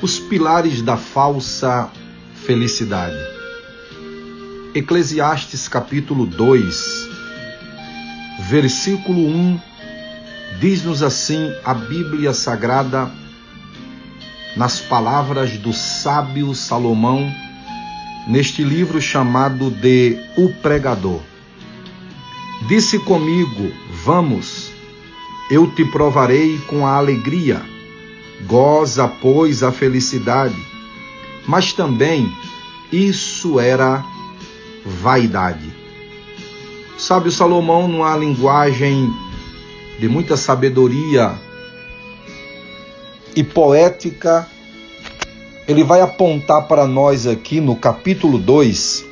Os pilares da falsa felicidade. Eclesiastes capítulo 2, versículo 1, diz-nos assim a Bíblia Sagrada, nas palavras do sábio Salomão, neste livro chamado de O Pregador. Disse comigo: Vamos, eu te provarei com a alegria goza, pois, a felicidade. Mas também isso era vaidade. Sabe, o Salomão, numa linguagem de muita sabedoria e poética, ele vai apontar para nós aqui no capítulo 2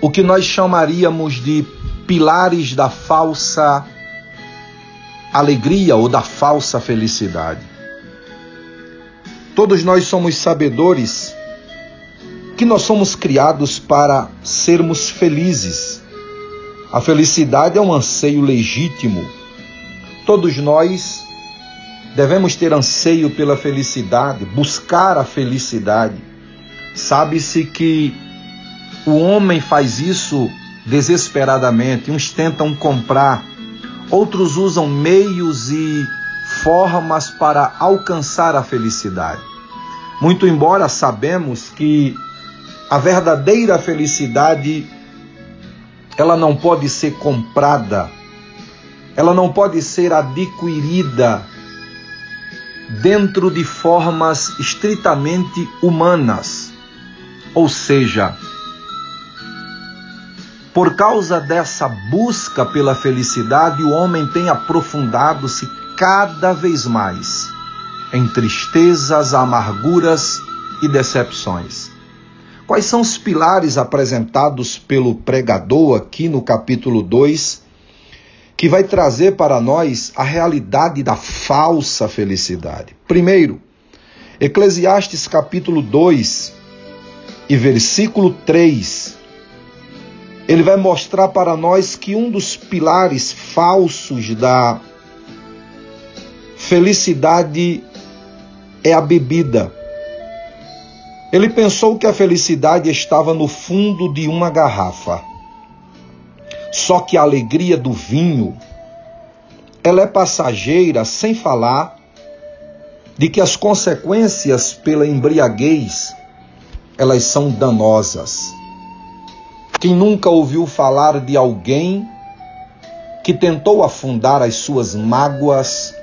o que nós chamaríamos de pilares da falsa alegria ou da falsa felicidade. Todos nós somos sabedores que nós somos criados para sermos felizes. A felicidade é um anseio legítimo. Todos nós devemos ter anseio pela felicidade, buscar a felicidade. Sabe-se que o homem faz isso desesperadamente. Uns tentam comprar Outros usam meios e formas para alcançar a felicidade. Muito embora sabemos que a verdadeira felicidade ela não pode ser comprada, ela não pode ser adquirida dentro de formas estritamente humanas. Ou seja, por causa dessa busca pela felicidade, o homem tem aprofundado-se cada vez mais em tristezas, amarguras e decepções. Quais são os pilares apresentados pelo pregador aqui no capítulo 2, que vai trazer para nós a realidade da falsa felicidade? Primeiro, Eclesiastes capítulo 2 e versículo 3 ele vai mostrar para nós que um dos pilares falsos da felicidade é a bebida. Ele pensou que a felicidade estava no fundo de uma garrafa. Só que a alegria do vinho, ela é passageira, sem falar de que as consequências pela embriaguez, elas são danosas. Quem nunca ouviu falar de alguém que tentou afundar as suas mágoas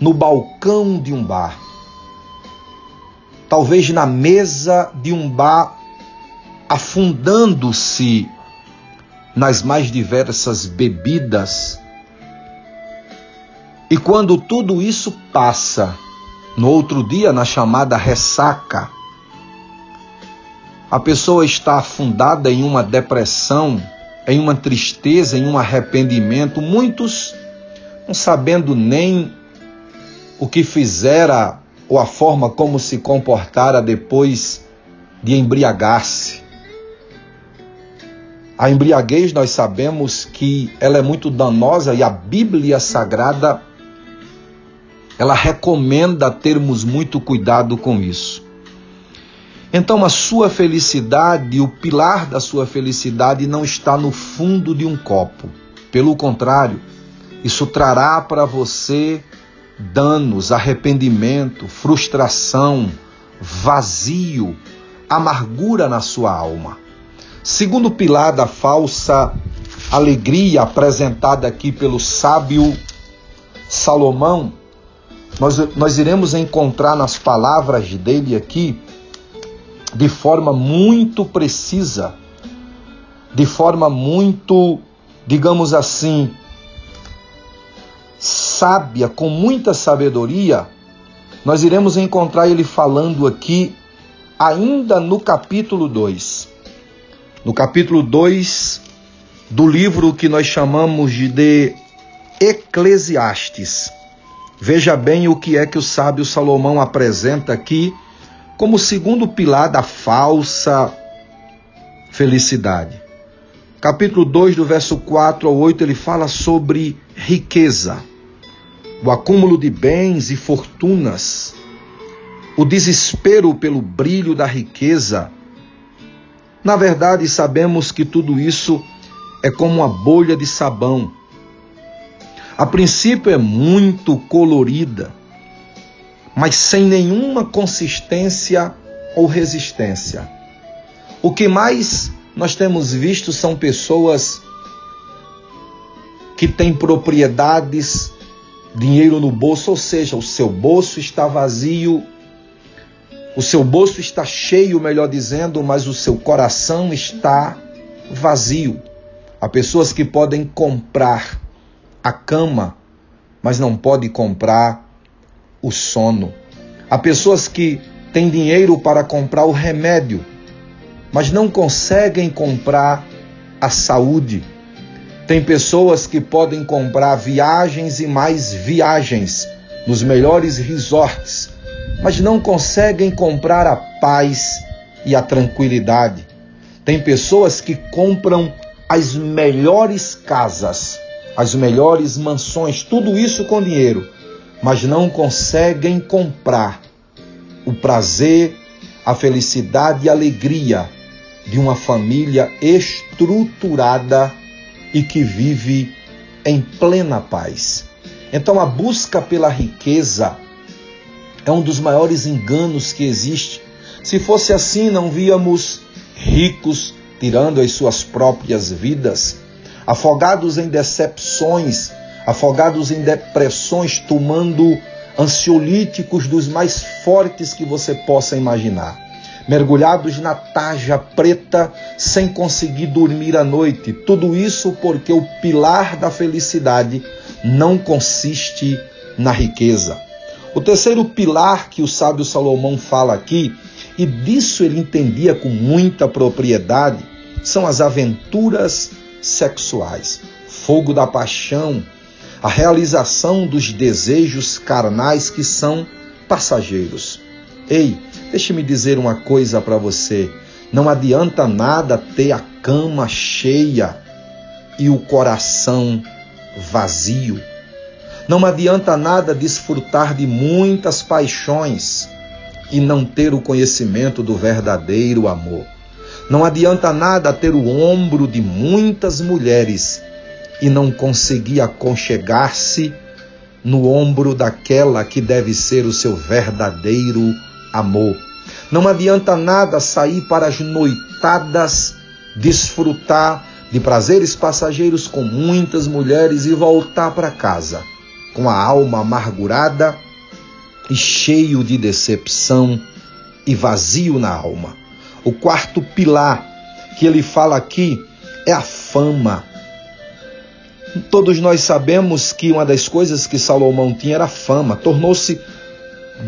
no balcão de um bar? Talvez na mesa de um bar, afundando-se nas mais diversas bebidas. E quando tudo isso passa, no outro dia, na chamada ressaca, a pessoa está afundada em uma depressão, em uma tristeza, em um arrependimento, muitos não sabendo nem o que fizera ou a forma como se comportara depois de embriagar-se. A embriaguez nós sabemos que ela é muito danosa e a Bíblia Sagrada ela recomenda termos muito cuidado com isso. Então a sua felicidade, o pilar da sua felicidade não está no fundo de um copo. Pelo contrário, isso trará para você danos, arrependimento, frustração, vazio, amargura na sua alma. Segundo pilar da falsa alegria apresentada aqui pelo sábio Salomão, nós, nós iremos encontrar nas palavras dele aqui de forma muito precisa, de forma muito, digamos assim, sábia, com muita sabedoria, nós iremos encontrar ele falando aqui, ainda no capítulo 2. No capítulo 2 do livro que nós chamamos de Eclesiastes. Veja bem o que é que o sábio Salomão apresenta aqui como segundo pilar da falsa felicidade. Capítulo 2, do verso 4 ao 8, ele fala sobre riqueza, o acúmulo de bens e fortunas, o desespero pelo brilho da riqueza. Na verdade, sabemos que tudo isso é como uma bolha de sabão. A princípio é muito colorida, mas sem nenhuma consistência ou resistência. O que mais nós temos visto são pessoas que têm propriedades, dinheiro no bolso, ou seja, o seu bolso está vazio, o seu bolso está cheio, melhor dizendo, mas o seu coração está vazio. Há pessoas que podem comprar a cama, mas não podem comprar o sono. Há pessoas que têm dinheiro para comprar o remédio, mas não conseguem comprar a saúde. Tem pessoas que podem comprar viagens e mais viagens nos melhores resorts, mas não conseguem comprar a paz e a tranquilidade. Tem pessoas que compram as melhores casas, as melhores mansões, tudo isso com dinheiro, mas não conseguem comprar o prazer, a felicidade e a alegria de uma família estruturada e que vive em plena paz. Então, a busca pela riqueza é um dos maiores enganos que existe. Se fosse assim, não víamos ricos tirando as suas próprias vidas, afogados em decepções, afogados em depressões, tomando ansiolíticos dos mais fortes que você possa imaginar mergulhados na tarja preta sem conseguir dormir à noite. Tudo isso porque o pilar da felicidade não consiste na riqueza. O terceiro pilar que o sábio Salomão fala aqui, e disso ele entendia com muita propriedade, são as aventuras sexuais, fogo da paixão, a realização dos desejos carnais que são passageiros. Ei, Deixe-me dizer uma coisa para você: não adianta nada ter a cama cheia e o coração vazio. Não adianta nada desfrutar de muitas paixões e não ter o conhecimento do verdadeiro amor. Não adianta nada ter o ombro de muitas mulheres e não conseguir aconchegar-se no ombro daquela que deve ser o seu verdadeiro amor. Não adianta nada sair para as noitadas, desfrutar de prazeres passageiros com muitas mulheres e voltar para casa com a alma amargurada e cheio de decepção e vazio na alma. O quarto pilar que ele fala aqui é a fama. Todos nós sabemos que uma das coisas que Salomão tinha era fama, tornou-se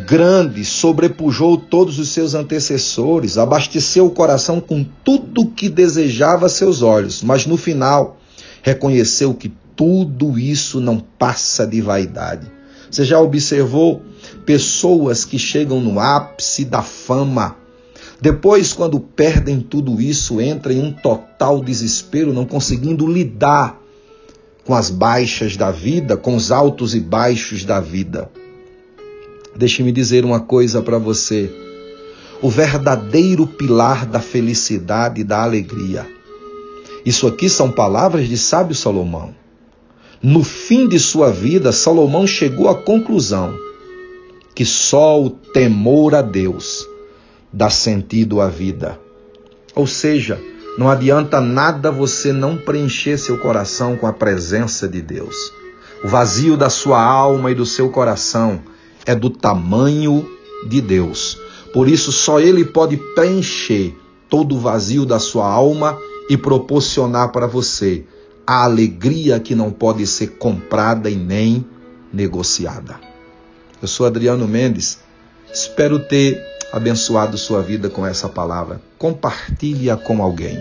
grande, sobrepujou todos os seus antecessores, abasteceu o coração com tudo que desejava seus olhos, mas no final reconheceu que tudo isso não passa de vaidade. Você já observou pessoas que chegam no ápice da fama, depois, quando perdem tudo isso, entram em um total desespero, não conseguindo lidar com as baixas da vida, com os altos e baixos da vida. Deixe-me dizer uma coisa para você. O verdadeiro pilar da felicidade e da alegria. Isso aqui são palavras de sábio Salomão. No fim de sua vida, Salomão chegou à conclusão que só o temor a Deus dá sentido à vida. Ou seja, não adianta nada você não preencher seu coração com a presença de Deus. O vazio da sua alma e do seu coração é do tamanho de Deus. Por isso, só Ele pode preencher todo o vazio da sua alma e proporcionar para você a alegria que não pode ser comprada e nem negociada. Eu sou Adriano Mendes, espero ter abençoado sua vida com essa palavra. Compartilhe-a com alguém.